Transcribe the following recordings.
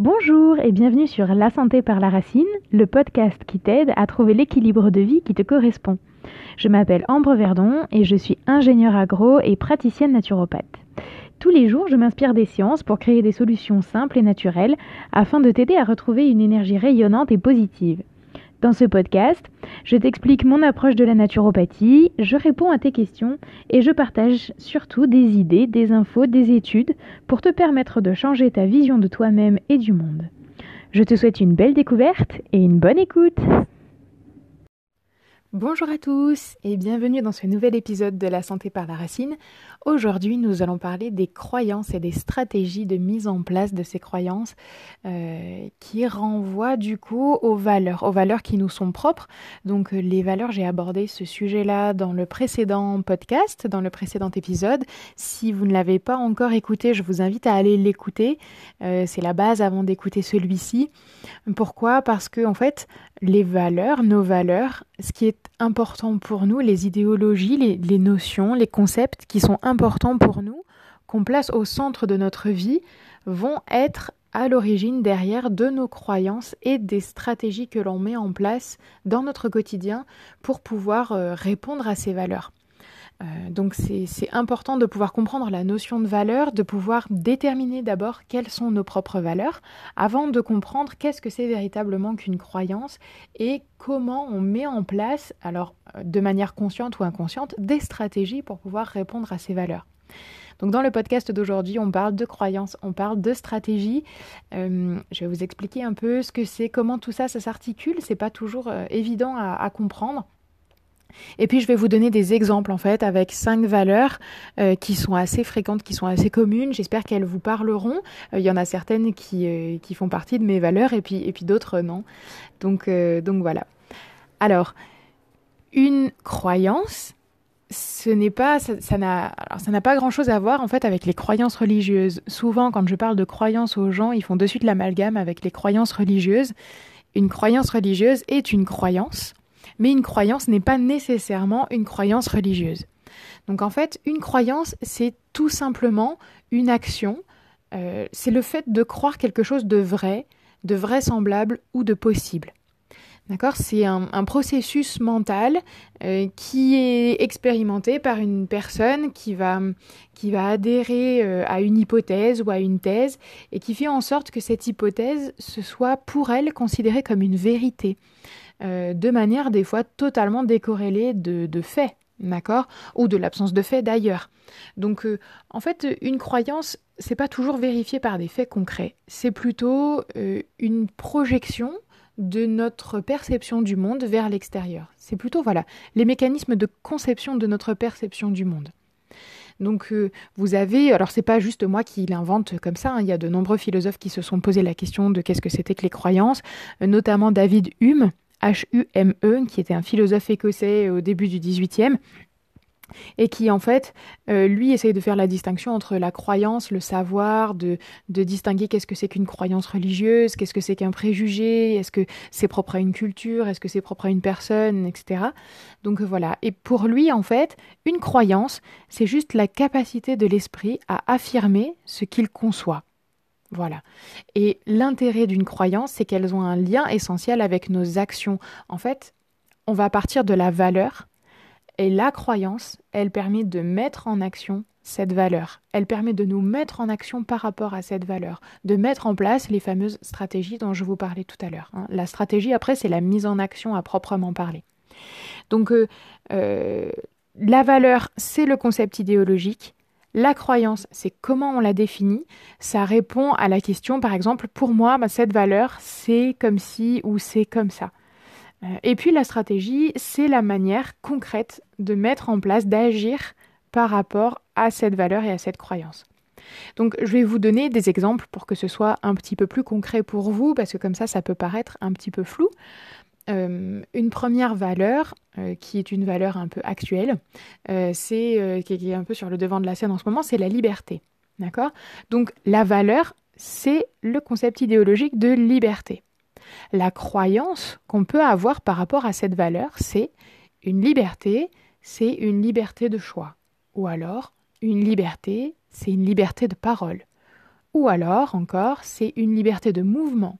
Bonjour et bienvenue sur La santé par la racine, le podcast qui t'aide à trouver l'équilibre de vie qui te correspond. Je m'appelle Ambre Verdon et je suis ingénieure agro et praticienne naturopathe. Tous les jours, je m'inspire des sciences pour créer des solutions simples et naturelles afin de t'aider à retrouver une énergie rayonnante et positive. Dans ce podcast, je t'explique mon approche de la naturopathie, je réponds à tes questions et je partage surtout des idées, des infos, des études pour te permettre de changer ta vision de toi-même et du monde. Je te souhaite une belle découverte et une bonne écoute. Bonjour à tous et bienvenue dans ce nouvel épisode de La santé par la racine. Aujourd'hui, nous allons parler des croyances et des stratégies de mise en place de ces croyances euh, qui renvoient du coup aux valeurs, aux valeurs qui nous sont propres. Donc euh, les valeurs, j'ai abordé ce sujet-là dans le précédent podcast, dans le précédent épisode. Si vous ne l'avez pas encore écouté, je vous invite à aller l'écouter. Euh, c'est la base avant d'écouter celui-ci. Pourquoi? Parce que en fait, les valeurs, nos valeurs, ce qui est important pour nous, les idéologies, les, notions, les concepts qui sont importants pour nous, qu'on place au centre de notre vie, vont être à l'origine derrière de nos croyances et des stratégies que l'on met en place dans notre quotidien pour pouvoir euh, répondre à ces valeurs. Euh, donc c'est important de pouvoir comprendre la notion de valeur, de pouvoir déterminer d'abord quelles sont nos propres valeurs, avant de comprendre qu'est-ce que c'est véritablement qu'une croyance et comment on met en place, alors euh, de manière consciente ou inconsciente, des stratégies pour pouvoir répondre à ces valeurs. Donc dans le podcast d'aujourd'hui, on parle de croyances, on parle de stratégie. Euh, je vais vous expliquer un peu ce que c'est, comment tout ça, ça s'articule. C'est pas toujours évident à comprendre. Et puis je vais vous donner des exemples en fait avec cinq valeurs euh, qui sont assez fréquentes, qui sont assez communes. J'espère qu'elles vous parleront. Euh, il y en a certaines qui, euh, qui font partie de mes valeurs et puis, et puis d'autres non. Donc, donc voilà. Alors, une croyance, ce n'est pas, ça, n'a, ça n'a pas grand chose à voir en fait avec les croyances religieuses. Souvent, quand je parle de croyances aux gens, ils font de suite l'amalgame avec les croyances religieuses. Une croyance religieuse est une croyance mais une croyance n'est pas nécessairement une croyance religieuse. Donc en fait, une croyance, c'est tout simplement une action, euh, c'est le fait de croire quelque chose de vrai, de vraisemblable ou de possible. D'accord? C'est un, processus mental euh, qui est expérimenté par une personne qui va, adhérer euh, à une hypothèse ou à une thèse et qui fait en sorte que cette hypothèse se soit pour elle considérée comme une vérité. Euh, de manière des fois totalement décorrélée de, faits, d'accord? Ou de l'absence de faits d'ailleurs. Donc euh, en fait, une croyance, c'est pas toujours vérifié par des faits concrets, c'est plutôt euh, une projection de notre perception du monde vers l'extérieur. C'est plutôt voilà, les mécanismes de conception de notre perception du monde. Donc vous avez, alors c'est pas juste moi qui l'invente comme ça, hein, il y a de nombreux philosophes qui se sont posé la question de qu'est-ce que c'était que les croyances, notamment David Hume, H-U-M-E, qui était un philosophe écossais au début du XVIIIe, et qui en fait, euh, lui, essaye de faire la distinction entre la croyance, le savoir, de, de distinguer qu'est-ce que c'est qu'une croyance religieuse, qu'est-ce que c'est qu'un préjugé, est-ce que c'est propre à une culture, est-ce que c'est propre à une personne, etc. Donc voilà. Et pour lui, en fait, une croyance, c'est juste la capacité de l'esprit à affirmer ce qu'il conçoit. Voilà. Et l'intérêt d'une croyance, c'est qu'elles ont un lien essentiel avec nos actions. En fait, on va partir de la valeur et la croyance, elle permet de mettre en action cette valeur. Elle permet de nous mettre en action par rapport à cette valeur, de mettre en place les fameuses stratégies dont je vous parlais tout à l'heure. Hein. La stratégie, après, c'est la mise en action à proprement parler. Donc, euh, euh, la valeur, c'est le concept idéologique. La croyance, c'est comment on la définit. Ça répond à la question, par exemple, pour moi, bah, cette valeur, c'est comme si ou c'est comme ça. Euh, et puis la stratégie, c'est la manière concrète de mettre en place, d'agir par rapport à cette valeur et à cette croyance. Donc je vais vous donner des exemples pour que ce soit un petit peu plus concret pour vous, parce que comme ça, ça peut paraître un petit peu flou. Euh, une première valeur, euh, qui est une valeur un peu actuelle, euh, c'est qui est un peu sur le devant de la scène en ce moment, c'est la liberté. Donc la valeur, c'est le concept idéologique de liberté. La croyance qu'on peut avoir par rapport à cette valeur, c'est une liberté, c'est une liberté de choix. Ou alors, une liberté, c'est une liberté de parole. Ou alors, encore, c'est une liberté de mouvement.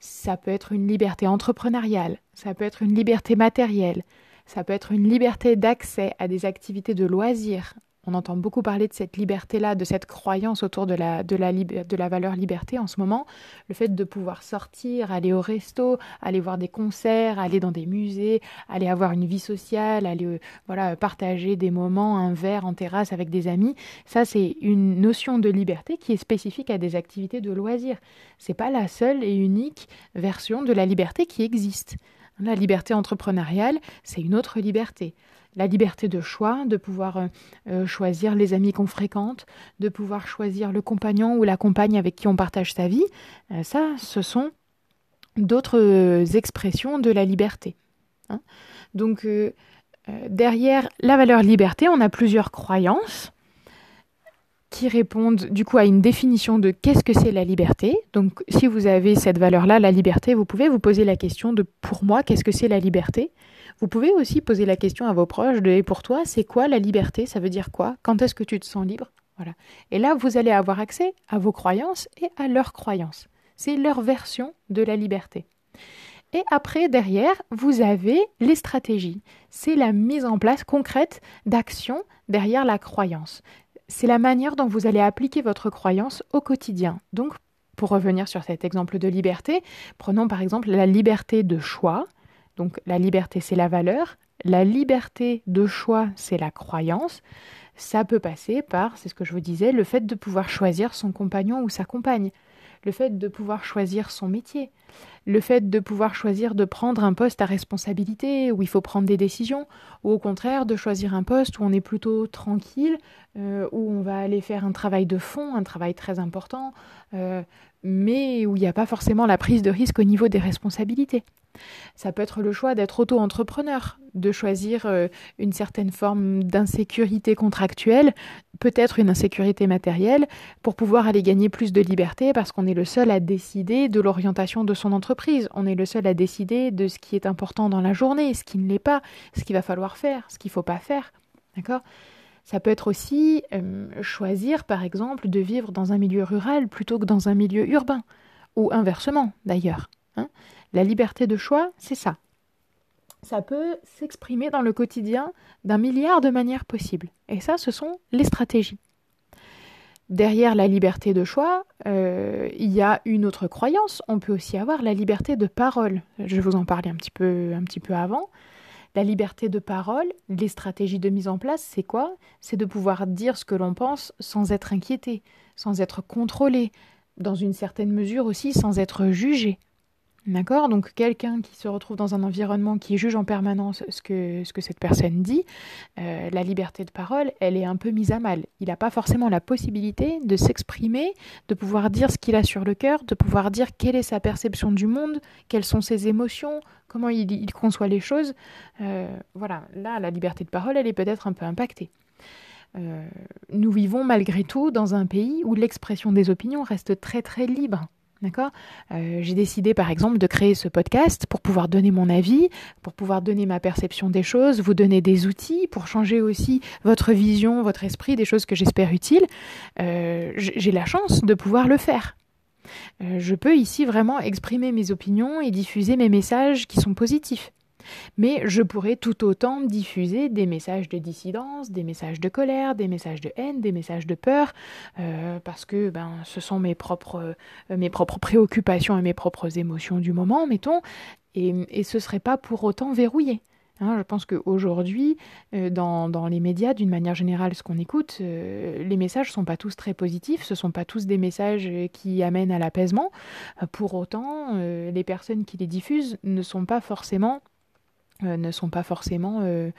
Ça peut être une liberté entrepreneuriale, ça peut être une liberté matérielle, ça peut être une liberté d'accès à des activités de loisirs, on entend beaucoup parler de cette liberté-là, de cette croyance autour de la, de, la, valeur liberté en ce moment. Le fait de pouvoir sortir, aller au resto, aller voir des concerts, aller dans des musées, aller avoir une vie sociale, aller euh, voilà, partager des moments, un verre en terrasse avec des amis. Ça, c'est une notion de liberté qui est spécifique à des activités de loisirs. C'est pas la seule et unique version de la liberté qui existe. La liberté entrepreneuriale, c'est une autre liberté la liberté de choix, de pouvoir euh, euh, choisir les amis qu'on fréquente, de pouvoir choisir le compagnon ou la compagne avec qui on partage sa vie, euh, ça, ce sont d'autres expressions de la liberté. Hein. Donc, derrière la valeur liberté, on a plusieurs croyances qui répondent du coup à une définition de qu'est-ce que c'est la liberté. Donc si vous avez cette valeur-là, la liberté, vous pouvez vous poser la question de pour moi, qu'est-ce que c'est la liberté? Vous pouvez aussi poser la question à vos proches de et pour toi, c'est quoi la liberté? Ça veut dire quoi? Quand est-ce que tu te sens libre? Voilà. Et là, vous allez avoir accès à vos croyances et à leurs croyances. C'est leur version de la liberté. Et après, derrière, vous avez les stratégies. C'est la mise en place concrète d'actions derrière la croyance. C'est la manière dont vous allez appliquer votre croyance au quotidien. Donc, pour revenir sur cet exemple de liberté, prenons par exemple la liberté de choix. Donc la liberté, c'est la valeur. La liberté de choix, c'est la croyance. Ça peut passer par, c'est ce que je vous disais, le fait de pouvoir choisir son compagnon ou sa compagne, le fait de pouvoir choisir son métier, le fait de pouvoir choisir de prendre un poste à responsabilité où il faut prendre des décisions, ou au contraire de choisir un poste où on est plutôt tranquille, euh, où on va aller faire un travail de fond, un travail très important, euh, mais où il n'y a pas forcément la prise de risque au niveau des responsabilités. Ça peut être le choix d'être auto-entrepreneur, de choisir euh, une certaine forme d'insécurité contractuelle, peut-être une insécurité matérielle, pour pouvoir aller gagner plus de liberté parce qu'on est le seul à décider de l'orientation de son entreprise. On est le seul à décider de ce qui est important dans la journée, ce qui ne l'est pas, ce qu'il va falloir faire, ce qu'il ne faut pas faire. D'accord? Ça peut être aussi euh, choisir, par exemple, de vivre dans un milieu rural plutôt que dans un milieu urbain, ou inversement d'ailleurs. Hein. La liberté de choix, c'est ça. Ça peut s'exprimer dans le quotidien d'un milliard de manières possibles. Et ça, ce sont les stratégies. Derrière la liberté de choix, euh, il y a une autre croyance. On peut aussi avoir la liberté de parole. Je vous en parler un petit peu, un petit peu avant. La liberté de parole, les stratégies de mise en place, c'est quoi? C'est de pouvoir dire ce que l'on pense sans être inquiété, sans être contrôlé, dans une certaine mesure aussi sans être jugé. D'accord Donc quelqu'un qui se retrouve dans un environnement qui juge en permanence ce que, ce que cette personne dit, euh, la liberté de parole, elle est un peu mise à mal. Il n'a pas forcément la possibilité de s'exprimer, de pouvoir dire ce qu'il a sur le cœur, de pouvoir dire quelle est sa perception du monde, quelles sont ses émotions, comment il, conçoit les choses. Euh, voilà, là, la liberté de parole, elle est peut-être un peu impactée. Euh, nous vivons malgré tout dans un pays où l'expression des opinions reste très très libre. D'accord? Euh, J'ai décidé par exemple de créer ce podcast pour pouvoir donner mon avis, pour pouvoir donner ma perception des choses, vous donner des outils pour changer aussi votre vision, votre esprit, des choses que j'espère utiles. Euh, j'ai la chance de pouvoir le faire. Euh, je peux ici vraiment exprimer mes opinions et diffuser mes messages qui sont positifs. Mais je pourrais tout autant diffuser des messages de dissidence, des messages de colère, des messages de haine, des messages de peur, euh, parce que ben, ce sont mes propres, euh, mes propres préoccupations et mes propres émotions du moment, mettons, et, et ce ne serait pas pour autant verrouillé. Hein, je pense qu'aujourd'hui, euh, dans, dans, les médias, d'une manière générale, ce qu'on écoute, les messages ne sont pas tous très positifs, ce ne sont pas tous des messages qui amènent à l'apaisement. pour autant, les personnes qui les diffusent ne sont pas forcément euh, ne sont pas forcément euh,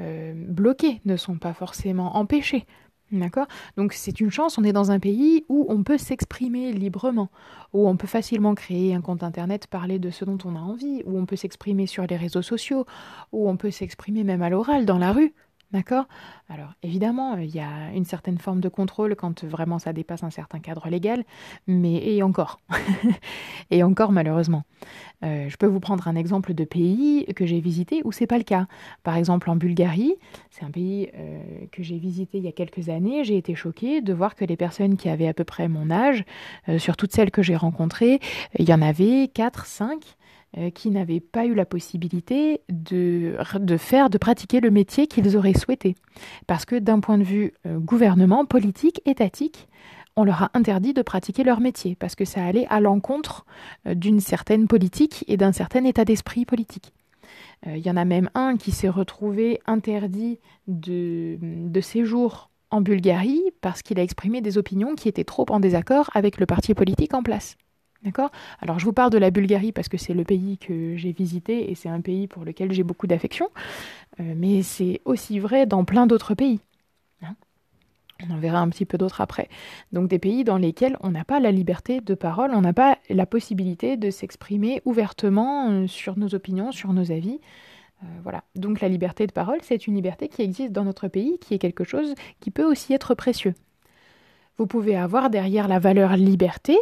euh, bloqués, ne sont pas forcément empêchés. D'accord? Donc c'est une chance, on est dans un pays où on peut s'exprimer librement, où on peut facilement créer un compte internet, parler de ce dont on a envie, où on peut s'exprimer sur les réseaux sociaux, où on peut s'exprimer même à l'oral, dans la rue. D'accord? Alors évidemment, il y a une certaine forme de contrôle quand vraiment ça dépasse un certain cadre légal, mais et encore, et encore malheureusement. Euh, je peux vous prendre un exemple de pays que j'ai visité où c'est pas le cas. Par exemple en Bulgarie, c'est un pays euh, que j'ai visité il y a quelques années. J'ai été choquée de voir que les personnes qui avaient à peu près mon âge, euh, sur toutes celles que j'ai rencontrées, il y en avait 4, 5 euh, qui n'avaient pas eu la possibilité de, faire, de pratiquer le métier qu'ils auraient souhaité. Parce que d'un point de vue euh, gouvernement, politique, étatique, on leur a interdit de pratiquer leur métier, parce que ça allait à l'encontre euh, d'une certaine politique et d'un certain état d'esprit politique. Il y en a même un qui s'est retrouvé interdit de séjour en Bulgarie parce qu'il a exprimé des opinions qui étaient trop en désaccord avec le parti politique en place. D'accord? Alors je vous parle de la Bulgarie parce que c'est le pays que j'ai visité et c'est un pays pour lequel j'ai beaucoup d'affection, euh, mais c'est aussi vrai dans plein d'autres pays. Hein. on en verra un petit peu d'autres après. Donc des pays dans lesquels on n'a pas la liberté de parole, on n'a pas la possibilité de s'exprimer ouvertement euh, sur nos opinions, sur nos avis. Euh, voilà. Donc la liberté de parole, c'est une liberté qui existe dans notre pays, qui est quelque chose qui peut aussi être précieux. Vous pouvez avoir derrière la valeur liberté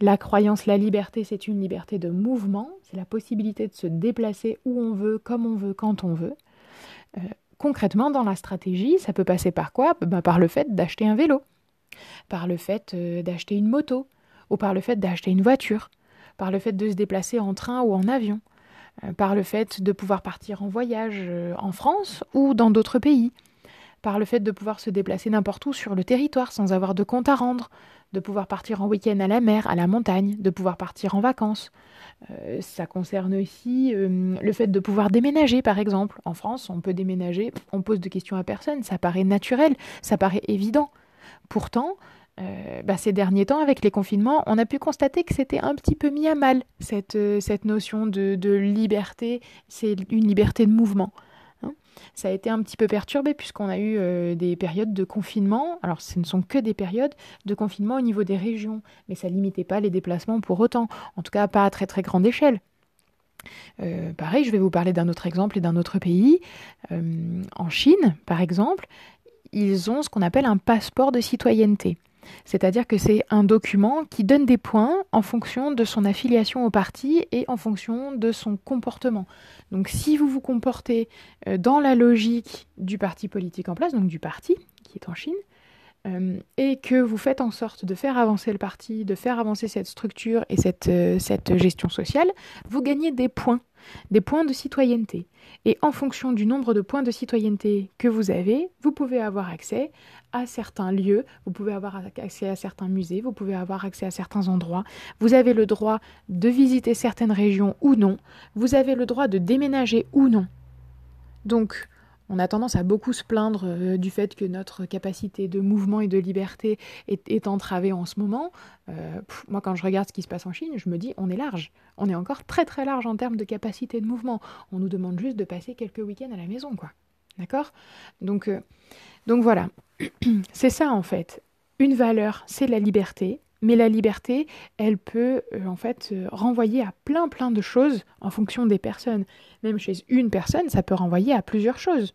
la croyance, la liberté, c'est une liberté de mouvement, c'est la possibilité de se déplacer où on veut, comme on veut, quand on veut. Euh, concrètement, dans la stratégie, ça peut passer par quoi? Bah, Par le fait d'acheter un vélo, par le fait euh, d'acheter une moto, ou par le fait d'acheter une voiture, par le fait de se déplacer en train ou en avion, euh, par le fait de pouvoir partir en voyage en France ou dans d'autres pays, par le fait de pouvoir se déplacer n'importe où sur le territoire sans avoir de compte à rendre, de pouvoir partir en week-end à la mer, à la montagne, de pouvoir partir en vacances. Euh, ça concerne aussi euh, le fait de pouvoir déménager, par exemple. En France, on peut déménager, on pose de questions à personne, ça paraît naturel, ça paraît évident. Pourtant, euh, bah, ces derniers temps, avec les confinements, on a pu constater que c'était un petit peu mis à mal, cette, cette notion de, de liberté, c'est une liberté de mouvement ça a été un petit peu perturbé puisqu'on a eu euh, des périodes de confinement. Alors ce ne sont que des périodes de confinement au niveau des régions, mais ça limitait pas les déplacements pour autant, en tout cas pas à très très grande échelle. Euh, pareil, je vais vous parler d'un autre exemple et d'un autre pays. Euh, en Chine, par exemple, ils ont ce qu'on appelle un passeport de citoyenneté. C'est-à-dire que c'est un document qui donne des points en fonction de son affiliation au parti et en fonction de son comportement. Donc si vous vous comportez euh, dans la logique du parti politique en place, donc du parti qui est en Chine, euh, et que vous faites en sorte de faire avancer le parti, de faire avancer cette structure et cette, euh, cette gestion sociale, vous gagnez des points, des points de citoyenneté. Et en fonction du nombre de points de citoyenneté que vous avez, vous pouvez avoir accès à certains lieux, vous pouvez avoir accès à certains musées, vous pouvez avoir accès à certains endroits, vous avez le droit de visiter certaines régions ou non, vous avez le droit de déménager ou non. Donc, on a tendance à beaucoup se plaindre euh, du fait que notre capacité de mouvement et de liberté est, entravée en ce moment. Euh, moi, quand je regarde ce qui se passe en Chine, je me dis, on est large. On est encore très très large en termes de capacité de mouvement. On nous demande juste de passer quelques week-ends à la maison, quoi. D'accord? Euh, donc voilà, c'est ça en fait. Une valeur, c'est la liberté, mais la liberté, elle peut euh, en fait euh, renvoyer à plein plein de choses en fonction des personnes. Même chez une personne, ça peut renvoyer à plusieurs choses.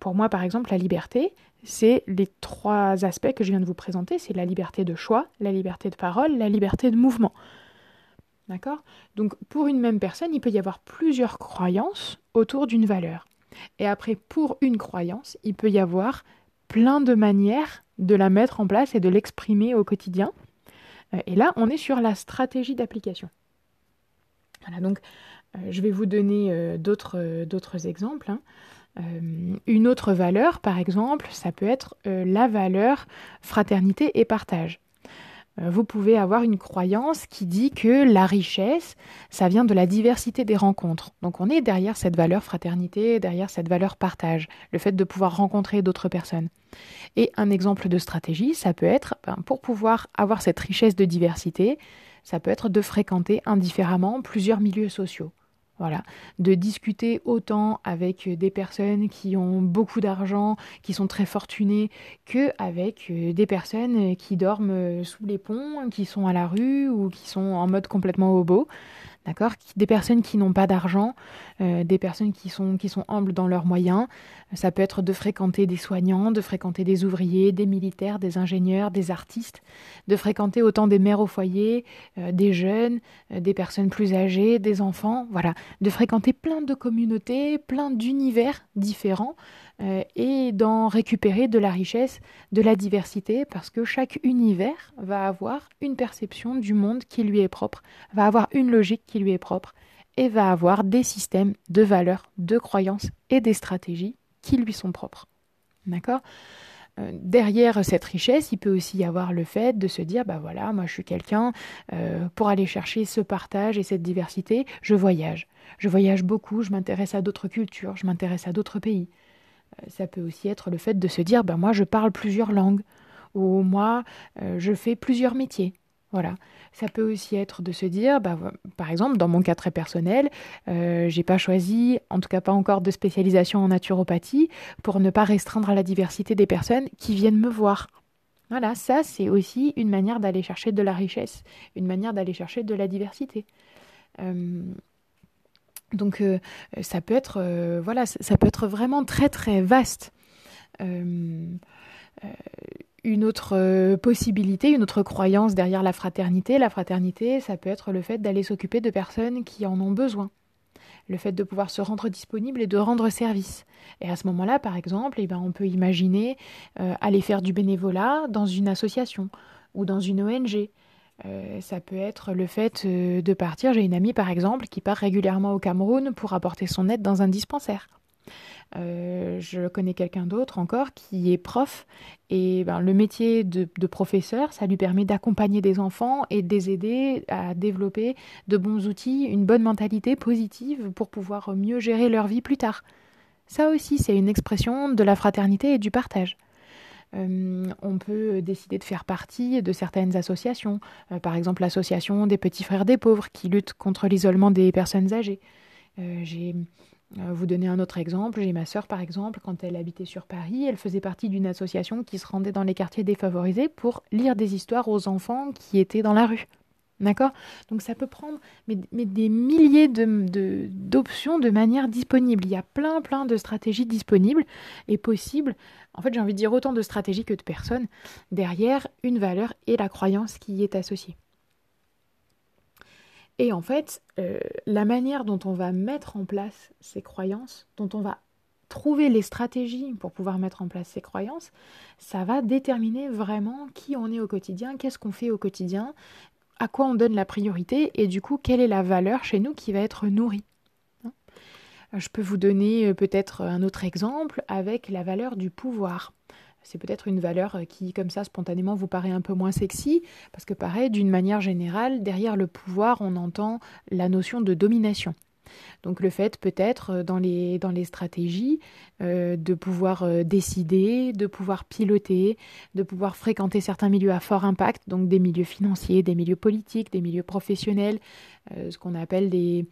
Pour moi, par exemple, la liberté, c'est les trois aspects que je viens de vous présenter. C'est la liberté de choix, la liberté de parole, la liberté de mouvement. D'accord? Donc pour une même personne, il peut y avoir plusieurs croyances autour d'une valeur. Et après, pour une croyance, il peut y avoir plein de manières de la mettre en place et de l'exprimer au quotidien. Euh, et là, on est sur la stratégie d'application. Voilà, donc euh, je vais vous donner euh, d'autres exemples. Hein. une autre valeur, par exemple, ça peut être la valeur fraternité et partage. Euh, vous pouvez avoir une croyance qui dit que la richesse, ça vient de la diversité des rencontres. Donc on est derrière cette valeur fraternité, derrière cette valeur partage, le fait de pouvoir rencontrer d'autres personnes. Et un exemple de stratégie, ça peut être, ben, pour pouvoir avoir cette richesse de diversité, ça peut être de fréquenter indifféremment plusieurs milieux sociaux. Voilà, de discuter autant avec des personnes qui ont beaucoup d'argent, qui sont très fortunées, que avec euh, des personnes qui dorment sous les ponts, qui sont à la rue ou qui sont en mode complètement hobo. D'accord? Des personnes qui n'ont pas d'argent, euh, des personnes qui sont, qui sont humbles dans leurs moyens. Ça peut être de fréquenter des soignants, de fréquenter des ouvriers, des militaires, des ingénieurs, des artistes, de fréquenter autant des mères au foyer, euh, des jeunes, euh, des personnes plus âgées, des enfants, voilà, de fréquenter plein de communautés, plein d'univers différents et d'en récupérer de la richesse, de la diversité, parce que chaque univers va avoir une perception du monde qui lui est propre, va avoir une logique qui lui est propre et va avoir des systèmes de valeurs, de croyances et des stratégies qui lui sont propres. D'accord? Euh, Derrière cette richesse, il peut aussi y avoir le fait de se dire, bah voilà, moi je suis quelqu'un, euh, pour aller chercher ce partage et cette diversité, je voyage. Je voyage beaucoup, je m'intéresse à d'autres cultures, je m'intéresse à d'autres pays. Euh, ça peut aussi être le fait de se dire, bah moi je parle plusieurs langues, ou moi je fais plusieurs métiers. Voilà. Ça peut aussi être de se dire, bah, par exemple, dans mon cas très personnel, euh, j'ai pas choisi, en tout cas pas encore de spécialisation en naturopathie, pour ne pas restreindre la diversité des personnes qui viennent me voir. Voilà, ça c'est aussi une manière d'aller chercher de la richesse, une manière d'aller chercher de la diversité. Euh, donc euh, ça peut être, euh, voilà, ça peut être vraiment très très vaste une autre euh, possibilité, une autre croyance derrière la fraternité. La fraternité, ça peut être le fait d'aller s'occuper de personnes qui en ont besoin. Le fait de pouvoir se rendre disponible et de rendre service. Et à ce moment-là, par exemple, eh ben, on peut imaginer euh, aller faire du bénévolat dans une association ou dans une ONG. Euh, ça peut être le fait de partir. J'ai une amie, par exemple, qui part régulièrement au Cameroun pour apporter son aide dans un dispensaire. Euh, je connais quelqu'un d'autre encore qui est prof et ben, le métier de, professeur, ça lui permet d'accompagner des enfants et de les aider à développer de bons outils, une bonne mentalité positive pour pouvoir mieux gérer leur vie plus tard. Ça aussi, c'est une expression de la fraternité et du partage. Euh, on peut décider de faire partie de certaines associations, euh, par exemple l'association des petits frères des pauvres qui lutte contre l'isolement des personnes âgées. J'ai euh, vous donner un autre exemple, j'ai ma sœur par exemple, quand elle habitait sur Paris, elle faisait partie d'une association qui se rendait dans les quartiers défavorisés pour lire des histoires aux enfants qui étaient dans la rue. D'accord? Donc ça peut prendre mais, des milliers d'options de, de manière disponible. Il y a plein plein de stratégies disponibles et possibles. En fait j'ai envie de dire autant de stratégies que de personnes derrière une valeur et la croyance qui y est associée. Et en fait, euh, la manière dont on va mettre en place ces croyances, dont on va trouver les stratégies pour pouvoir mettre en place ces croyances, ça va déterminer vraiment qui on est au quotidien, qu'est-ce qu'on fait au quotidien, à quoi on donne la priorité et du coup quelle est la valeur chez nous qui va être nourrie. Hein Je peux vous donner euh, peut-être un autre exemple avec la valeur du pouvoir c'est peut-être une valeur euh, qui, comme ça, spontanément, vous paraît un peu moins sexy, parce que pareil, d'une manière générale, derrière le pouvoir, on entend la notion de domination. Donc le fait peut-être euh, dans les, dans les stratégies euh, de pouvoir euh, décider, de pouvoir piloter, de pouvoir fréquenter certains milieux à fort impact, donc des milieux financiers, des milieux politiques, des milieux professionnels, ce qu'on appelle des,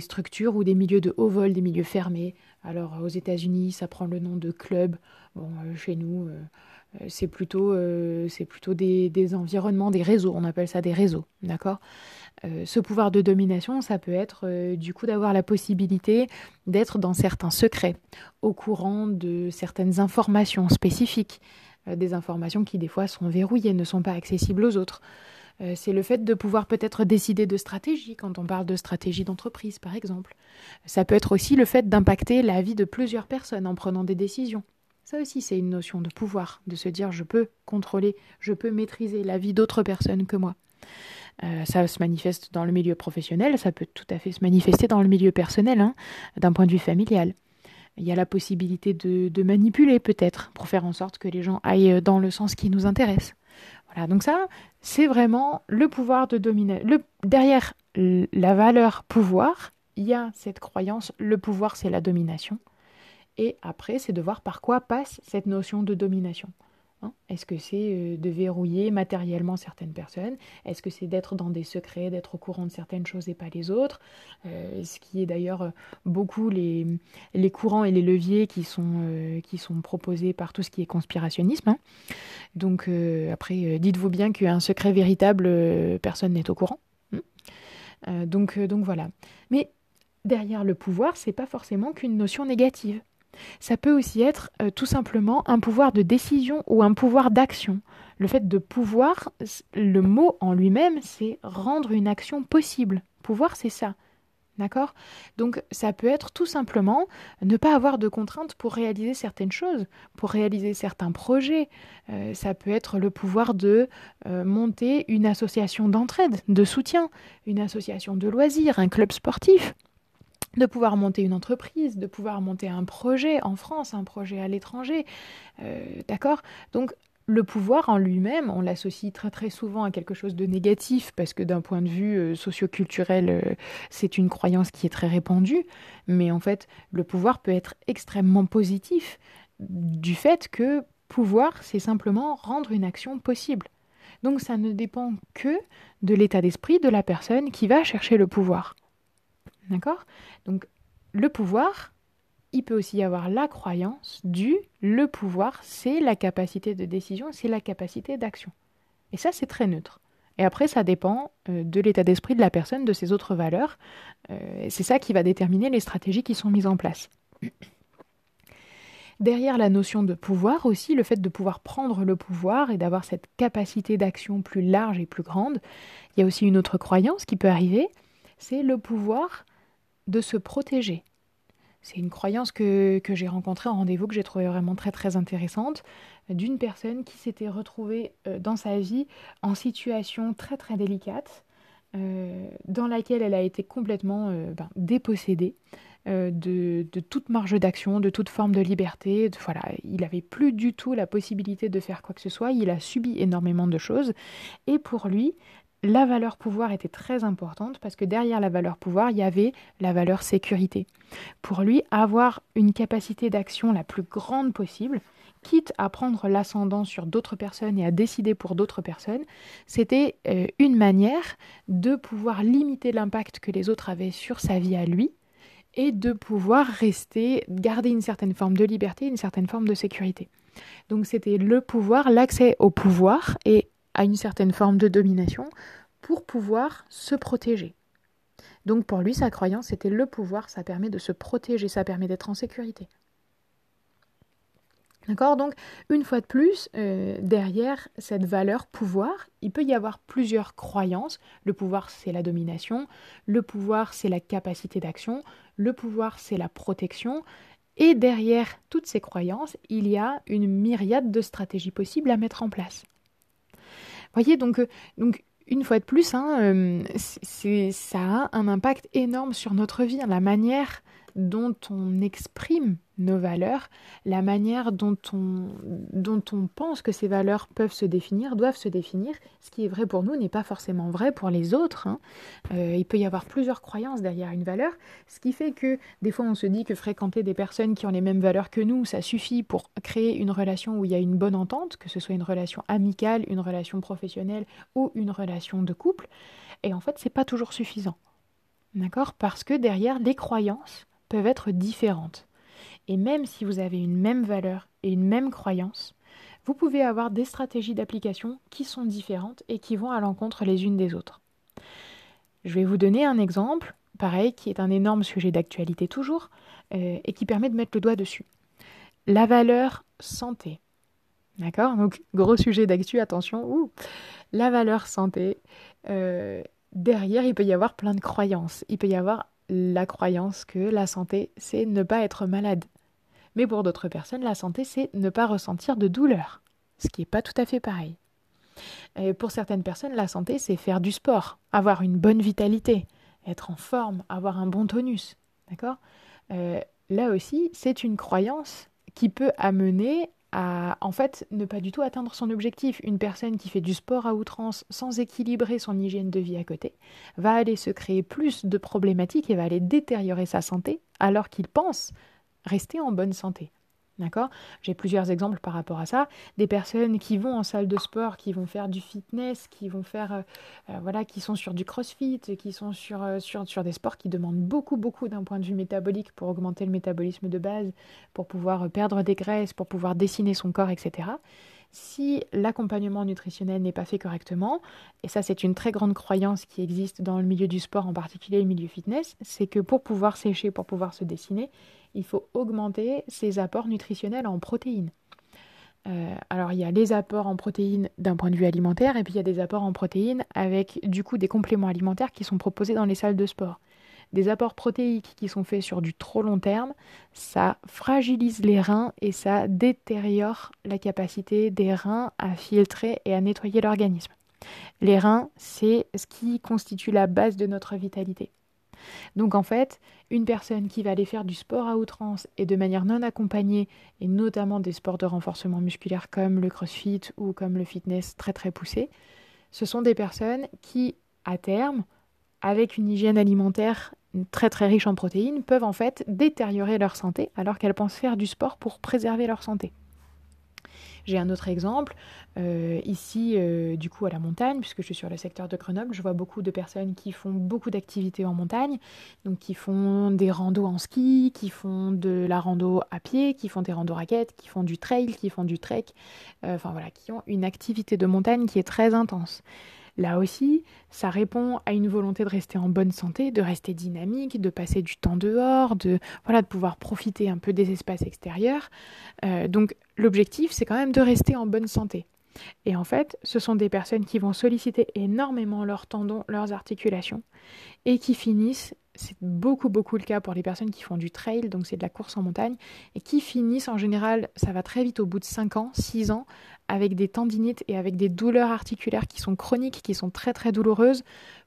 structures ou des milieux de haut vol, des milieux fermés. Alors aux États-Unis, ça prend le nom de club. Bon, chez nous, c'est plutôt, c'est plutôt des, des environnements, des réseaux. On appelle ça des réseaux, d'accord? Euh, ce pouvoir de domination, ça peut être euh, du coup d'avoir la possibilité d'être dans certains secrets, au courant de certaines informations spécifiques, euh, des informations qui des fois sont verrouillées, ne sont pas accessibles aux autres. c'est le fait de pouvoir peut-être décider de stratégie quand on parle de stratégie d'entreprise, par exemple. Ça peut être aussi le fait d'impacter la vie de plusieurs personnes en prenant des décisions. Ça aussi, c'est une notion de pouvoir, de se dire je peux contrôler, je peux maîtriser la vie d'autres personnes que moi. Euh, ça se manifeste dans le milieu professionnel, ça peut tout à fait se manifester dans le milieu personnel, hein, d'un point de vue familial. Il y a la possibilité de, manipuler peut-être pour faire en sorte que les gens aillent dans le sens qui nous intéresse. Voilà, donc ça, c'est vraiment le pouvoir de dominer. Le, derrière la valeur pouvoir, il y a cette croyance, le pouvoir c'est la domination. Et après, c'est de voir par quoi passe cette notion de domination. Hein Est-ce que c'est euh, de verrouiller matériellement certaines personnes? Est-ce que c'est d'être dans des secrets, d'être au courant de certaines choses et pas les autres? Euh, Ce qui est d'ailleurs euh, beaucoup les, les, courants et les leviers qui sont, qui sont proposés par tout ce qui est conspirationnisme. Hein. Donc après, dites-vous bien qu'un secret véritable, personne n'est au courant. donc, donc voilà. Mais derrière le pouvoir, c'est pas forcément qu'une notion négative. Ça peut aussi être tout simplement un pouvoir de décision ou un pouvoir d'action. Le fait de pouvoir, le mot en lui-même, c'est rendre une action possible. Pouvoir, c'est ça. D'accord? Donc ça peut être tout simplement ne pas avoir de contraintes pour réaliser certaines choses, pour réaliser certains projets. Euh, ça peut être le pouvoir de euh, monter une association d'entraide, de soutien, une association de loisirs, un club sportif de pouvoir monter une entreprise, de pouvoir monter un projet en France, un projet à l'étranger. Euh, d'accord? Donc le pouvoir en lui-même, on l'associe très très souvent à quelque chose de négatif parce que d'un point de vue euh, socioculturel, euh, c'est une croyance qui est très répandue, mais en fait, le pouvoir peut être extrêmement positif du fait que pouvoir, c'est simplement rendre une action possible. Donc ça ne dépend que de l'état d'esprit de la personne qui va chercher le pouvoir. D'accord? Donc le pouvoir, il peut aussi y avoir la croyance du le pouvoir, c'est la capacité de décision, c'est la capacité d'action. Et ça, c'est très neutre. Et après, ça dépend euh, de l'état d'esprit de la personne, de ses autres valeurs. Euh, c'est ça qui va déterminer les stratégies qui sont mises en place. Derrière la notion de pouvoir aussi, le fait de pouvoir prendre le pouvoir et d'avoir cette capacité d'action plus large et plus grande, il y a aussi une autre croyance qui peut arriver, c'est le pouvoir de se protéger. C'est une croyance que, j'ai rencontrée en rendez-vous que j'ai trouvée vraiment très très intéressante d'une personne qui s'était retrouvée euh, dans sa vie en situation très très délicate, euh, dans laquelle elle a été complètement euh, ben, dépossédée de, toute marge d'action, de toute forme de liberté. voilà, il n'avait plus du tout la possibilité de faire quoi que ce soit. Il a subi énormément de choses. Et pour lui, la valeur pouvoir était très importante parce que derrière la valeur pouvoir, il y avait la valeur sécurité. Pour lui, avoir une capacité d'action la plus grande possible, quitte à prendre l'ascendant sur d'autres personnes et à décider pour d'autres personnes, c'était euh, une manière de pouvoir limiter l'impact que les autres avaient sur sa vie à lui et de pouvoir rester, garder une certaine forme de liberté, une certaine forme de sécurité. Donc c'était le pouvoir, l'accès au pouvoir et à une certaine forme de domination pour pouvoir se protéger. Donc pour lui, sa croyance, c'était le pouvoir, ça permet de se protéger, ça permet d'être en sécurité. D'accord? Donc, une fois de plus, euh, derrière cette valeur pouvoir, il peut y avoir plusieurs croyances. Le pouvoir, c'est la domination. Le pouvoir, c'est la capacité d'action. Le pouvoir, c'est la protection. Et derrière toutes ces croyances, il y a une myriade de stratégies possibles à mettre en place voyez, donc, euh, donc une fois de plus, hein, euh, ça a un impact énorme sur notre vie, hein, la manière dont on exprime nos valeurs, la manière dont on, dont on pense que ces valeurs peuvent se définir, doivent se définir. Ce qui est vrai pour nous n'est pas forcément vrai pour les autres. Hein. Euh, il peut y avoir plusieurs croyances derrière une valeur, ce qui fait que des fois on se dit que fréquenter des personnes qui ont les mêmes valeurs que nous, ça suffit pour créer une relation où il y a une bonne entente, que ce soit une relation amicale, une relation professionnelle ou une relation de couple. Et en fait, c'est pas toujours suffisant. D'accord? Parce que derrière, les croyances peuvent être différentes. Et même si vous avez une même valeur et une même croyance, vous pouvez avoir des stratégies d'application qui sont différentes et qui vont à l'encontre les unes des autres. Je vais vous donner un exemple, pareil, qui est un énorme sujet d'actualité toujours, euh, et qui permet de mettre le doigt dessus. La valeur santé. D'accord? Donc, gros sujet d'actu, attention. La valeur santé. Euh, derrière, il peut y avoir plein de croyances. Il peut y avoir la croyance que la santé, c'est ne pas être malade. Mais pour d'autres personnes, la santé, c'est ne pas ressentir de douleur, ce qui n'est pas tout à fait pareil. Et pour certaines personnes, la santé, c'est faire du sport, avoir une bonne vitalité, être en forme, avoir un bon tonus. D'accord? Euh, Là aussi, c'est une croyance qui peut amener à, en fait, ne pas du tout atteindre son objectif. Une personne qui fait du sport à outrance sans équilibrer son hygiène de vie à côté va aller se créer plus de problématiques et va aller détériorer sa santé alors qu'il pense rester en bonne santé. D'accord? J'ai plusieurs exemples par rapport à ça. Des personnes qui vont en salle de sport, qui vont faire du fitness, qui vont faire, euh, euh, voilà, qui sont sur du crossfit, qui sont sur, euh, sur, sur des sports qui demandent beaucoup, beaucoup d'un point de vue métabolique pour augmenter le métabolisme de base, pour pouvoir perdre des graisses, pour pouvoir dessiner son corps, etc. si l'accompagnement nutritionnel n'est pas fait correctement, et ça c'est une très grande croyance qui existe dans le milieu du sport, en particulier le milieu fitness, c'est que pour pouvoir sécher, pour pouvoir se dessiner, il faut augmenter ses apports nutritionnels en protéines. Euh, alors il y a les apports en protéines d'un point de vue alimentaire, et puis il y a des apports en protéines avec du coup des compléments alimentaires qui sont proposés dans les salles de sport des apports protéiques qui sont faits sur du trop long terme, ça fragilise les reins et ça détériore la capacité des reins à filtrer et à nettoyer l'organisme. Les reins, c'est ce qui constitue la base de notre vitalité. Donc en fait, une personne qui va aller faire du sport à outrance et de manière non accompagnée, et notamment des sports de renforcement musculaire comme le crossfit ou comme le fitness très très poussé, ce sont des personnes qui, à terme, avec une hygiène alimentaire très très riche en protéines, peuvent en fait détériorer leur santé alors qu'elles pensent faire du sport pour préserver leur santé. J'ai un autre exemple, euh, ici euh, du coup à la montagne, puisque je suis sur le secteur de Grenoble, je vois beaucoup de personnes qui font beaucoup d'activités en montagne, donc qui font des randos en ski, qui font de la rando à pied, qui font des randos raquettes, qui font du trail, qui font du trek, euh, enfin voilà, qui ont une activité de montagne qui est très intense. Là aussi, ça répond à une volonté de rester en bonne santé, de rester dynamique, de passer du temps dehors, de voilà, de pouvoir profiter un peu des espaces extérieurs. Euh, donc l'objectif, c'est quand même de rester en bonne santé. Et en fait, ce sont des personnes qui vont solliciter énormément leurs tendons, leurs articulations, et qui finissent, c'est beaucoup beaucoup le cas pour les personnes qui font du trail, donc c'est de la course en montagne, et qui finissent en général, ça va très vite au bout de 5 ans, 6 ans, avec des tendinites et avec des douleurs articulaires qui sont chroniques, qui sont très très douloureuses.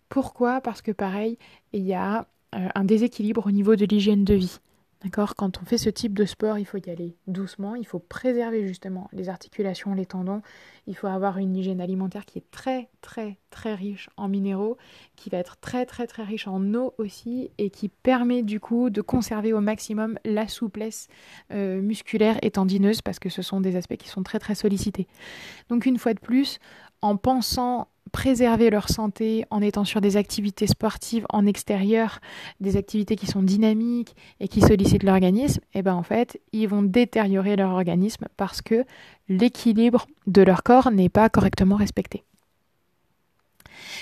Pourquoi? Parce que pareil, il y a euh, un déséquilibre au niveau de l'hygiène de vie. D'accord? Quand on fait ce type de sport, il faut y aller doucement, il faut préserver justement les articulations, les tendons, il faut avoir une hygiène alimentaire qui est très très très riche en minéraux, qui va être très très très riche en eau aussi et qui permet du coup de conserver au maximum la souplesse euh, musculaire et tendineuse parce que ce sont des aspects qui sont très très sollicités. Donc une fois de plus, en pensant préserver leur santé en étant sur des activités sportives en extérieur, des activités qui sont dynamiques et qui sollicitent l'organisme, et eh ben en fait, ils vont détériorer leur organisme parce que l'équilibre de leur corps n'est pas correctement respecté.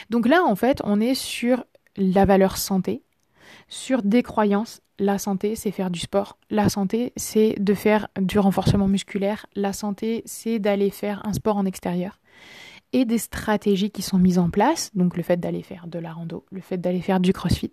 Donc là, en fait, on est sur la valeur santé, sur des croyances. La santé, c'est faire du sport. La santé, c'est de faire du renforcement musculaire. La santé, c'est d'aller faire un sport en extérieur et des stratégies qui sont mises en place, donc le fait d'aller faire de la rando, le fait d'aller faire du crossfit,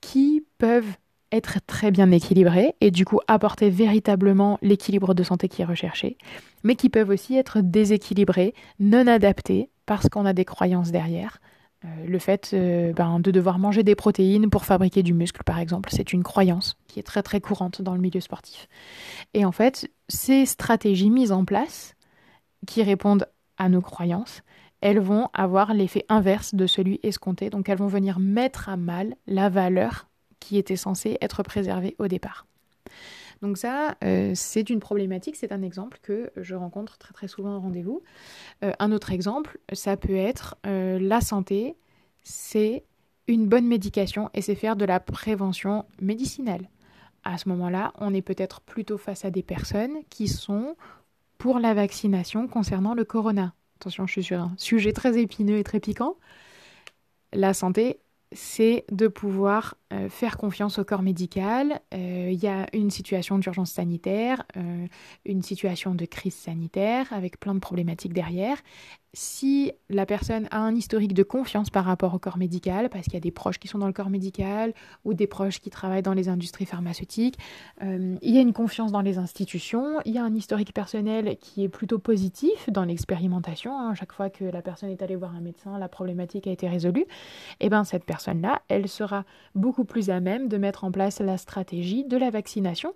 qui peuvent être très bien équilibrées et du coup apporter véritablement l'équilibre de santé qui est recherché, mais qui peuvent aussi être déséquilibrées, non adaptées, parce qu'on a des croyances derrière. Euh, le fait euh, ben, de devoir manger des protéines pour fabriquer du muscle, par exemple, c'est une croyance qui est très très courante dans le milieu sportif. Et en fait, ces stratégies mises en place, qui répondent à nos croyances, elles vont avoir l'effet inverse de celui escompté. Donc elles vont venir mettre à mal la valeur qui était censée être préservée au départ. Donc ça, euh, c'est une problématique, c'est un exemple que je rencontre très très souvent en rendez-vous. Euh, un autre exemple, ça peut être euh, la santé, c'est une bonne médication et c'est faire de la prévention médicinale. À ce moment-là, on est peut-être plutôt face à des personnes qui sont pour la vaccination concernant le corona. Attention, je suis sur un sujet très épineux et très piquant. La santé, c'est de pouvoir euh, faire confiance au corps médical. Euh, il y a une situation d'urgence sanitaire, euh, une situation de crise sanitaire avec plein de problématiques derrière. Si la personne a un historique de confiance par rapport au corps médical, parce qu'il y a des proches qui sont dans le corps médical ou des proches qui travaillent dans les industries pharmaceutiques, il y a une confiance dans les institutions, il y a un historique personnel qui est plutôt positif dans l'expérimentation. Hein. chaque fois que la personne est allée voir un médecin, la problématique a été résolue. Et eh bien cette personne-là, elle sera beaucoup plus à même de mettre en place la stratégie de la vaccination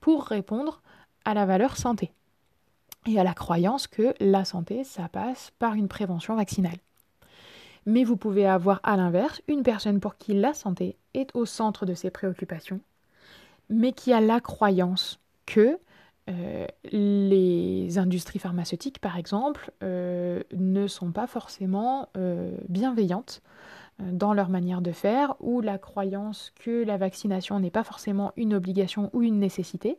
pour répondre à la valeur santé et à la croyance que la santé, ça passe par une prévention vaccinale. Mais vous pouvez avoir à l'inverse une personne pour qui la santé est au centre de ses préoccupations, mais qui a la croyance que euh, les industries pharmaceutiques, par exemple, euh, ne sont pas forcément euh, bienveillantes dans leur manière de faire, ou la croyance que la vaccination n'est pas forcément une obligation ou une nécessité,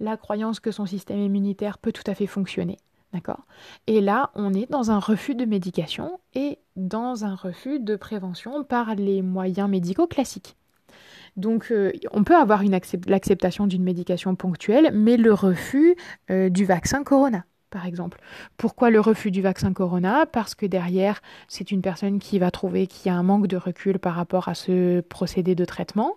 la croyance que son système immunitaire peut tout à fait fonctionner. D'accord? Et là, on est dans un refus de médication et dans un refus de prévention par les moyens médicaux classiques. Donc, euh, on peut avoir l'acceptation d'une médication ponctuelle, mais le refus euh, du vaccin Corona par exemple. Pourquoi le refus du vaccin Corona? Parce que derrière, c'est une personne qui va trouver qu'il y a un manque de recul par rapport à ce procédé de traitement,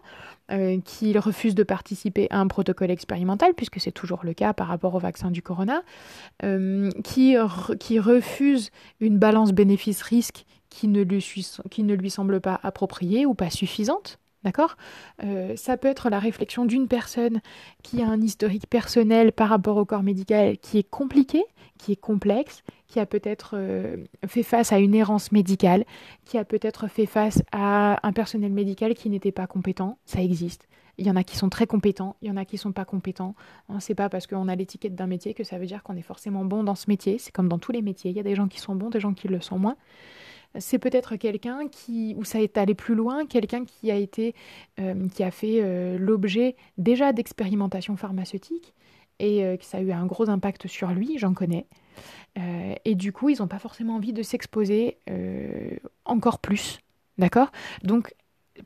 euh, qui refuse de participer à un protocole expérimental, puisque c'est toujours le cas par rapport au vaccin du Corona, euh, qui, refuse une balance bénéfice-risque qui ne lui semble pas appropriée ou pas suffisante. D'accord? Euh, Ça peut être la réflexion d'une personne qui a un historique personnel par rapport au corps médical qui est compliqué, qui est complexe, qui a peut-être euh, fait face à une errance médicale, qui a peut-être fait face à un personnel médical qui n'était pas compétent. Ça existe. Il y en a qui sont très compétents, il y en a qui sont pas compétents. Hein, c'est pas parce qu'on a l'étiquette d'un métier que ça veut dire qu'on est forcément bon dans ce métier. C'est comme dans tous les métiers. Il y a des gens qui sont bons, des gens qui le sont moins c'est peut-être quelqu'un qui, où ça est allé plus loin, quelqu'un qui a été, euh, qui a fait euh, l'objet déjà d'expérimentations pharmaceutiques et euh, que ça a eu un gros impact sur lui, j'en connais. et du coup, ils n'ont pas forcément envie de s'exposer encore plus. D'accord? Donc,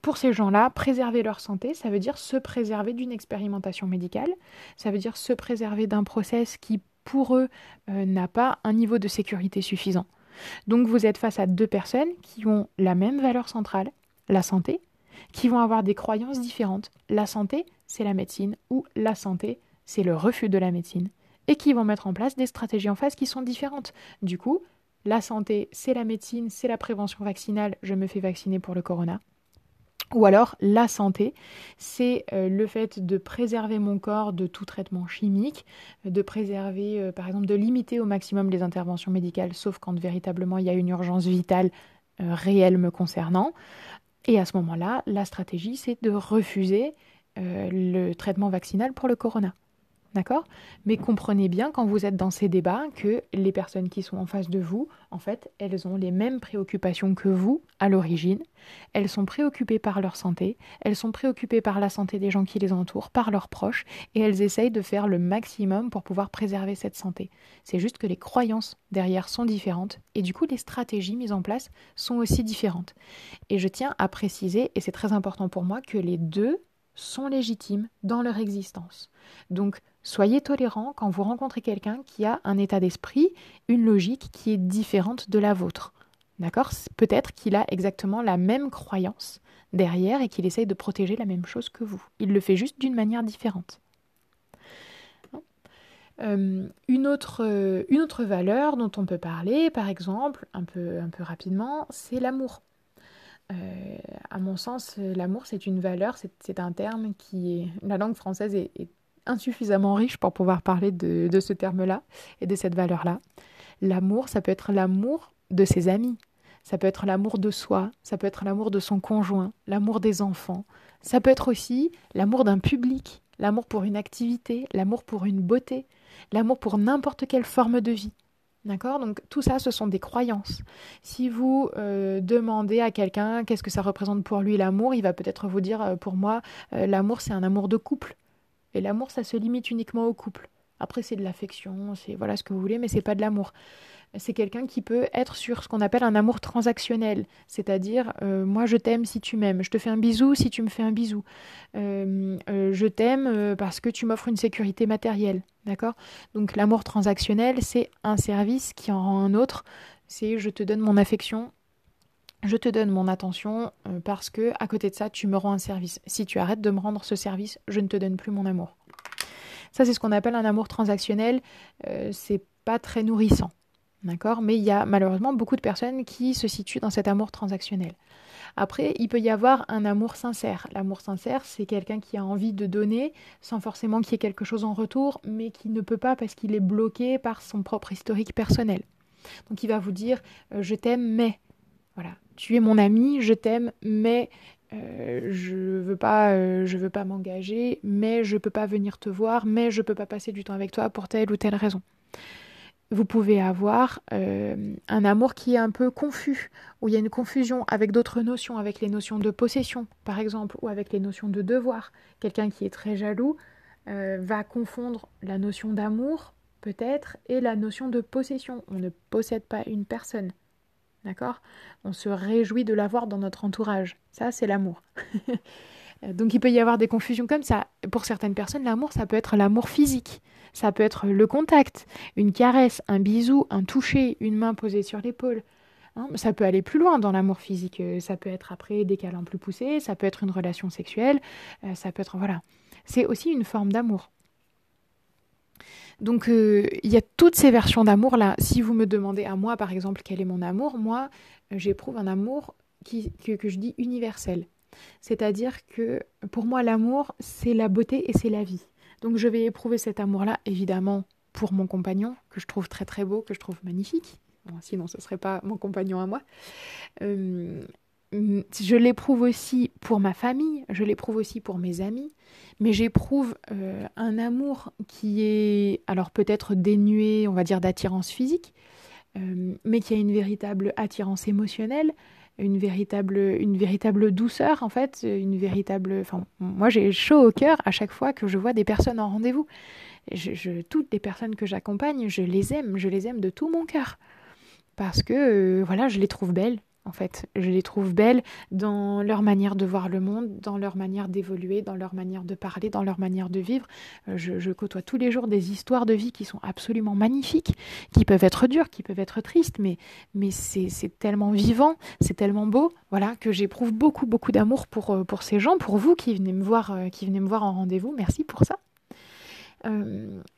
pour ces gens-là, préserver leur santé, ça veut dire se préserver d'une expérimentation médicale, ça veut dire se préserver d'un process qui, pour eux, n'a pas un niveau de sécurité suffisant. Donc vous êtes face à deux personnes qui ont la même valeur centrale, la santé, qui vont avoir des croyances différentes. La santé, c'est la médecine, ou la santé, c'est le refus de la médecine, et qui vont mettre en place des stratégies en face qui sont différentes. Du coup, la santé, c'est la médecine, c'est la prévention vaccinale, je me fais vacciner pour le corona. Ou alors la santé, c'est euh, le fait de préserver mon corps de tout traitement chimique, de préserver, euh, par exemple, de limiter au maximum les interventions médicales, sauf quand véritablement il y a une urgence vitale euh, réelle me concernant. Et à ce moment-là, la stratégie, c'est de refuser le traitement vaccinal pour le corona. D'accord? Mais comprenez bien quand vous êtes dans ces débats que les personnes qui sont en face de vous, en fait, elles ont les mêmes préoccupations que vous à l'origine. Elles sont préoccupées par leur santé, elles sont préoccupées par la santé des gens qui les entourent, par leurs proches, et elles essayent de faire le maximum pour pouvoir préserver cette santé. C'est juste que les croyances derrière sont différentes, et du coup les stratégies mises en place sont aussi différentes. Et je tiens à préciser, et c'est très important pour moi, que les deux sont légitimes dans leur existence. Donc, soyez tolérants quand vous rencontrez quelqu'un qui a un état d'esprit, une logique qui est différente de la vôtre. D'accord? Peut-être qu'il a exactement la même croyance derrière et qu'il essaye de protéger la même chose que vous. Il le fait juste d'une manière différente. Euh, une, autre, une autre valeur dont on peut parler, par exemple, un peu, un peu rapidement, c'est l'amour. Euh, à mon sens, l'amour, c'est une valeur, c'est un terme qui est... La langue française est, insuffisamment riche pour pouvoir parler de ce terme-là et de cette valeur-là. L'amour, ça peut être l'amour de ses amis, ça peut être l'amour de soi, ça peut être l'amour de son conjoint, l'amour des enfants, ça peut être aussi l'amour d'un public, l'amour pour une activité, l'amour pour une beauté, l'amour pour n'importe quelle forme de vie. D'accord? Donc tout ça, ce sont des croyances. Si vous euh, demandez à quelqu'un qu'est-ce que ça représente pour lui l'amour, il va peut-être vous dire euh, pour moi, euh, l'amour c'est un amour de couple. Et l'amour, ça se limite uniquement au couple. Après, c'est de l'affection, c'est voilà ce que vous voulez, mais c'est pas de l'amour c'est quelqu'un qui peut être sur ce qu'on appelle un amour transactionnel, c'est-à-dire euh, moi je t'aime si tu m'aimes, je te fais un bisou si tu me fais un bisou, euh, euh, je t'aime parce que tu m'offres une sécurité matérielle, d'accord? Donc l'amour transactionnel, c'est un service qui en rend un autre, c'est je te donne mon affection, je te donne mon attention parce que à côté de ça, tu me rends un service. Si tu arrêtes de me rendre ce service, je ne te donne plus mon amour. Ça, c'est ce qu'on appelle un amour transactionnel. c'est pas très nourrissant. D'accord? Mais il y a malheureusement beaucoup de personnes qui se situent dans cet amour transactionnel. Après, il peut y avoir un amour sincère. L'amour sincère, c'est quelqu'un qui a envie de donner sans forcément qu'il y ait quelque chose en retour, mais qui ne peut pas parce qu'il est bloqué par son propre historique personnel. Donc il va vous dire euh, je t'aime, mais voilà, tu es mon ami, je t'aime, mais euh, je veux pas, euh, je veux pas m'engager, mais je peux pas venir te voir, mais je peux pas passer du temps avec toi pour telle ou telle raison vous pouvez avoir euh, un amour qui est un peu confus, où il y a une confusion avec d'autres notions, avec les notions de possession, par exemple, ou avec les notions de devoir. Quelqu'un qui est très jaloux euh, va confondre la notion d'amour peut-être, et la notion de possession. On ne possède pas une personne. D'accord? On se réjouit de l'avoir dans notre entourage. Ça, c'est l'amour. Donc il peut y avoir des confusions comme ça. Pour certaines personnes, l'amour, ça peut être l'amour physique. Ça peut être le contact, une caresse, un bisou, un toucher, une main posée sur l'épaule. Hein, ça peut aller plus loin dans l'amour physique. Euh, ça peut être après des câlins plus poussés, ça peut être une relation sexuelle, euh, ça peut être... Voilà. C'est aussi une forme d'amour. Donc euh, il y a toutes ces versions d'amour là. Si vous me demandez à moi par exemple quel est mon amour, moi j'éprouve un amour que je dis universel. C'est-à-dire que pour moi l'amour c'est la beauté et c'est la vie. Donc je vais éprouver cet amour-là évidemment pour mon compagnon que je trouve très très beau, que je trouve magnifique, sinon ce ne serait pas mon compagnon à moi. Euh, je l'éprouve aussi pour ma famille, je l'éprouve aussi pour mes amis, mais j'éprouve euh, un amour qui est alors peut-être dénué, on va dire, d'attirance physique, euh, mais qui a une véritable attirance émotionnelle, une véritable, une véritable douceur en fait, une véritable. Enfin, moi j'ai chaud au cœur à chaque fois que je vois des personnes en rendez-vous. Je, toutes les personnes que j'accompagne, je les aime, je les aime de tout mon cœur parce que euh, voilà, je les trouve belles. En fait, je les trouve belles dans leur manière de voir le monde, dans leur manière d'évoluer, dans leur manière de parler, dans leur manière de vivre. Euh, je, côtoie tous les jours des histoires de vie qui sont absolument magnifiques, qui peuvent être dures, qui peuvent être tristes, mais, mais c'est tellement vivant, c'est tellement beau, voilà, que j'éprouve beaucoup, beaucoup d'amour pour, euh, pour ces gens, pour vous qui venez me voir, qui venez me voir en rendez-vous. Merci pour ça.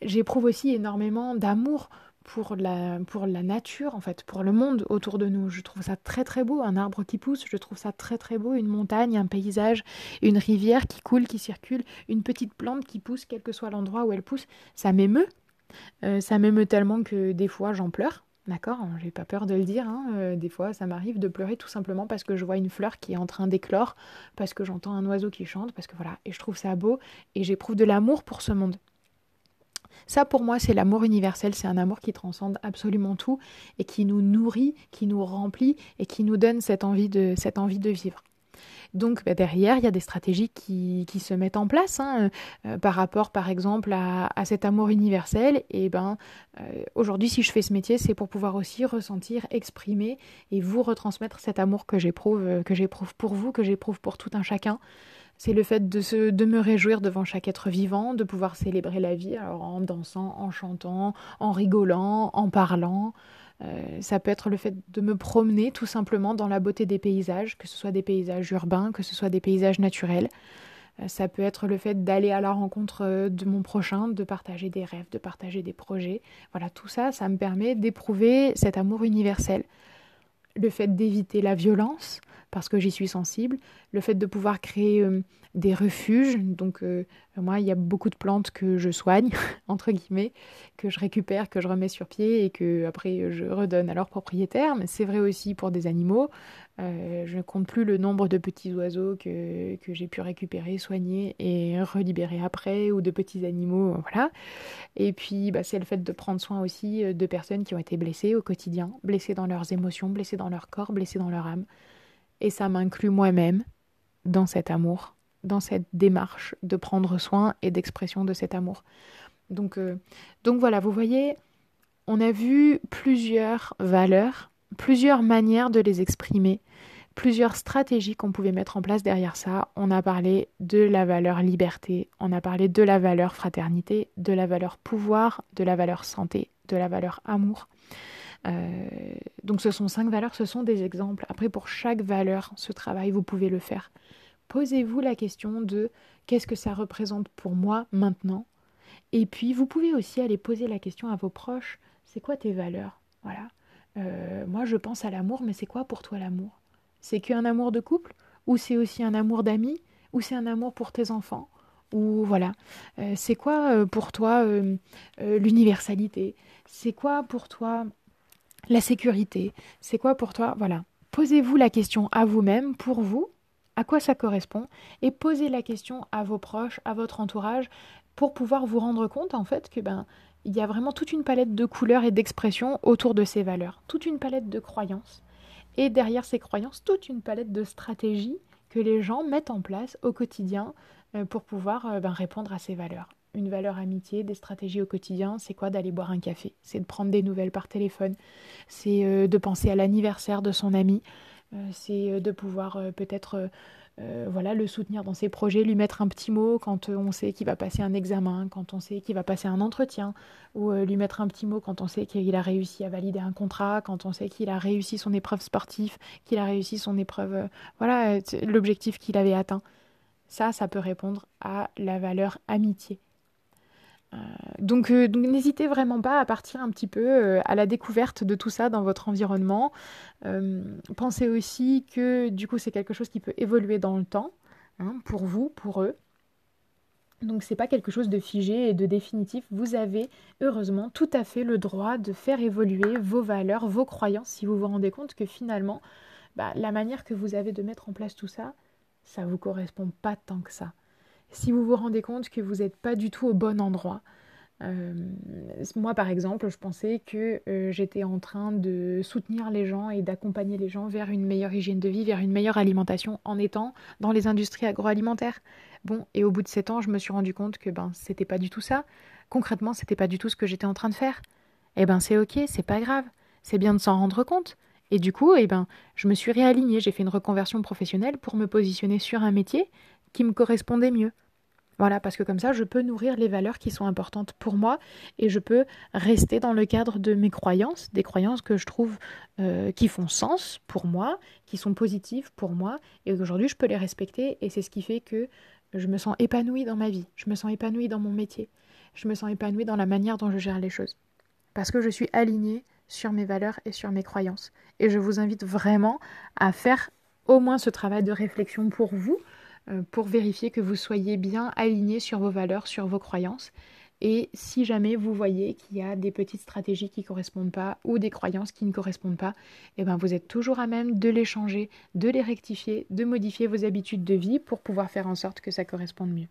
j'éprouve aussi énormément d'amour pour la, pour la nature, en fait, pour le monde autour de nous. Je trouve ça très très beau, un arbre qui pousse, je trouve ça très très beau, une montagne, un paysage, une rivière qui coule, qui circule, une petite plante qui pousse, quel que soit l'endroit où elle pousse. Ça m'émeut. Euh, ça m'émeut tellement que des fois j'en pleure. D'accord J'ai pas peur de le dire. Hein. Euh, des fois, ça m'arrive de pleurer tout simplement parce que je vois une fleur qui est en train d'éclore, parce que j'entends un oiseau qui chante, parce que voilà. Et je trouve ça beau et j'éprouve de l'amour pour ce monde. Ça, pour moi, c'est l'amour universel. C'est un amour qui transcende absolument tout et qui nous nourrit, qui nous remplit et qui nous donne cette envie de, cette envie de vivre. Donc bah, derrière, il y a des stratégies qui, qui se mettent en place hein, euh, par rapport, par exemple, à, cet amour universel. Et ben, euh, aujourd'hui, si je fais ce métier, c'est pour pouvoir aussi ressentir, exprimer et vous retransmettre cet amour que j'éprouve, que j'éprouve pour vous, que j'éprouve pour tout un chacun. C'est le fait de, se, de me réjouir devant chaque être vivant, de pouvoir célébrer la vie alors en dansant, en chantant, en rigolant, en parlant. Euh, ça peut être le fait de me promener tout simplement dans la beauté des paysages, que ce soit des paysages urbains, que ce soit des paysages naturels. Euh, ça peut être le fait d'aller à la rencontre euh, de mon prochain, de partager des rêves, de partager des projets. Voilà, tout ça, ça me permet d'éprouver cet amour universel. Le fait d'éviter la violence, parce que j'y suis sensible. Le fait de pouvoir créer euh, des refuges, donc euh, moi il y a beaucoup de plantes que je soigne, entre guillemets, que je récupère, que je remets sur pied et que après je redonne à leurs propriétaires. Mais c'est vrai aussi pour des animaux. Euh, je ne compte plus le nombre de petits oiseaux que, que j'ai pu récupérer, soigner et relibérer après, ou de petits animaux, voilà. Et puis bah, c'est le fait de prendre soin aussi de personnes qui ont été blessées au quotidien, blessées dans leurs émotions, blessées dans leur corps, blessées dans leur âme et ça m'inclut moi-même dans cet amour, dans cette démarche de prendre soin et d'expression de cet amour. Donc, euh, donc voilà, vous voyez, on a vu plusieurs valeurs, plusieurs manières de les exprimer, plusieurs stratégies qu'on pouvait mettre en place derrière ça. On a parlé de la valeur liberté, on a parlé de la valeur fraternité, de la valeur pouvoir, de la valeur santé, de la valeur amour. Euh, donc ce sont cinq valeurs, ce sont des exemples. Après, pour chaque valeur, ce travail, vous pouvez le faire. Posez-vous la question de qu'est-ce que ça représente pour moi maintenant? Et puis, vous pouvez aussi aller poser la question à vos proches, c'est quoi tes valeurs? Voilà. Euh, moi, je pense à l'amour, mais c'est quoi pour toi l'amour? C'est qu'un amour de couple? Ou c'est aussi un amour d'amis? Ou c'est un amour pour tes enfants? Ou voilà, euh, c'est quoi pour toi l'universalité? C'est quoi pour toi la sécurité, c'est quoi pour toi Voilà. Posez-vous la question à vous-même, pour vous, à quoi ça correspond, et posez la question à vos proches, à votre entourage, pour pouvoir vous rendre compte en fait que ben il y a vraiment toute une palette de couleurs et d'expressions autour de ces valeurs, toute une palette de croyances, et derrière ces croyances, toute une palette de stratégies que les gens mettent en place au quotidien euh, pour pouvoir euh, ben, répondre à ces valeurs. une valeur amitié, des stratégies au quotidien, c'est quoi d'aller boire un café? C'est de prendre des nouvelles par téléphone, c'est euh, de penser à l'anniversaire de son ami, c'est de pouvoir peut-être voilà, le soutenir dans ses projets, lui mettre un petit mot quand on sait qu'il va passer un examen, quand on sait qu'il va passer un entretien, ou lui mettre un petit mot quand on sait qu'il a réussi à valider un contrat, quand on sait qu'il a réussi son épreuve sportive, qu'il a réussi son épreuve, voilà, l'objectif qu'il avait atteint. Ça, ça peut répondre à la valeur amitié. Euh, donc, euh, donc n'hésitez vraiment pas à partir un petit peu euh, à la découverte de tout ça dans votre environnement. pensez aussi que du coup c'est quelque chose qui peut évoluer dans le temps, hein, pour vous, pour eux. Donc c'est pas quelque chose de figé et de définitif. Vous avez heureusement tout à fait le droit de faire évoluer vos valeurs, vos croyances, si vous vous rendez compte que finalement, bah, la manière que vous avez de mettre en place tout ça, ça vous correspond pas tant que ça. Si vous vous rendez compte que vous n'êtes pas du tout au bon endroit, euh, moi, par exemple, je pensais que euh, j'étais en train de soutenir les gens et d'accompagner les gens vers une meilleure hygiène de vie, vers une meilleure alimentation en étant dans les industries agroalimentaires. Bon, et au bout de sept ans, je me suis rendu compte que ben c'était pas du tout ça. Concrètement, c'était pas du tout ce que j'étais en train de faire. Eh ben c'est ok, c'est pas grave. C'est bien de s'en rendre compte. Et du coup, eh ben, je me suis réalignée, j'ai fait une reconversion professionnelle pour me positionner sur un métier qui me correspondait mieux. Voilà, parce que comme ça, je peux nourrir les valeurs qui sont importantes pour moi et je peux rester dans le cadre de mes croyances, des croyances que je trouve euh, qui font sens pour moi, qui sont positives pour moi et aujourd'hui je peux les respecter et c'est ce qui fait que je me sens épanouie dans ma vie, je me sens épanouie dans mon métier, je me sens épanouie dans la manière dont je gère les choses. Parce que je suis alignée sur mes valeurs et sur mes croyances. Et je vous invite vraiment à faire au moins ce travail de réflexion pour vous, pour vérifier que vous soyez bien aligné sur vos valeurs, sur vos croyances. Et si jamais vous voyez qu'il y a des petites stratégies qui ne correspondent pas ou des croyances qui ne correspondent pas, eh ben vous êtes toujours à même de les changer, de les rectifier, de modifier vos habitudes de vie pour pouvoir faire en sorte que ça corresponde mieux.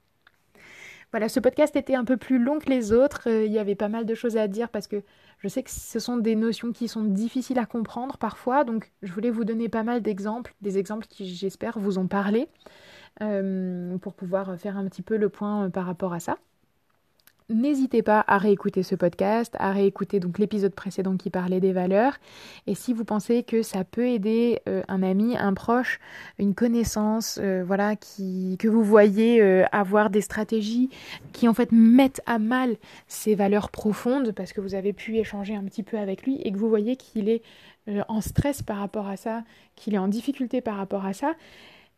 Voilà, ce podcast était un peu plus long que les autres. Euh, il y avait pas mal de choses à dire parce que je sais que ce sont des notions qui sont difficiles à comprendre parfois. Donc, je voulais vous donner pas mal d'exemples, des exemples qui, j'espère, vous ont parlé, euh, pour pouvoir faire un petit peu le point euh, par rapport à ça. N'hésitez pas à réécouter ce podcast, à réécouter donc l'épisode précédent qui parlait des valeurs. Et si vous pensez que ça peut aider euh, un ami, un proche, une connaissance, euh, voilà, qui, que vous voyez euh, avoir des stratégies qui en fait mettent à mal ces valeurs profondes, parce que vous avez pu échanger un petit peu avec lui et que vous voyez qu'il est en stress par rapport à ça, qu'il est en difficulté par rapport à ça,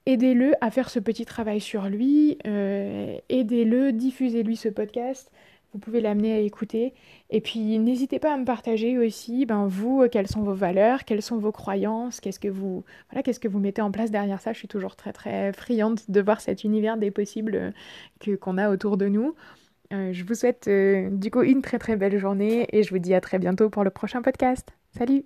aidez-le à faire ce petit travail sur lui, euh, aidez-le, diffusez-lui ce podcast. Vous pouvez l'amener à écouter. Et puis n'hésitez pas à me partager aussi, ben vous, euh, quelles sont vos valeurs, quelles sont vos croyances, qu'est-ce que vous, voilà, qu'est-ce que vous mettez en place derrière ça. Je suis toujours très très friande de voir cet univers des possibles euh, que qu'on a autour de nous. je vous souhaite du coup une très très belle journée et je vous dis à très bientôt pour le prochain podcast. Salut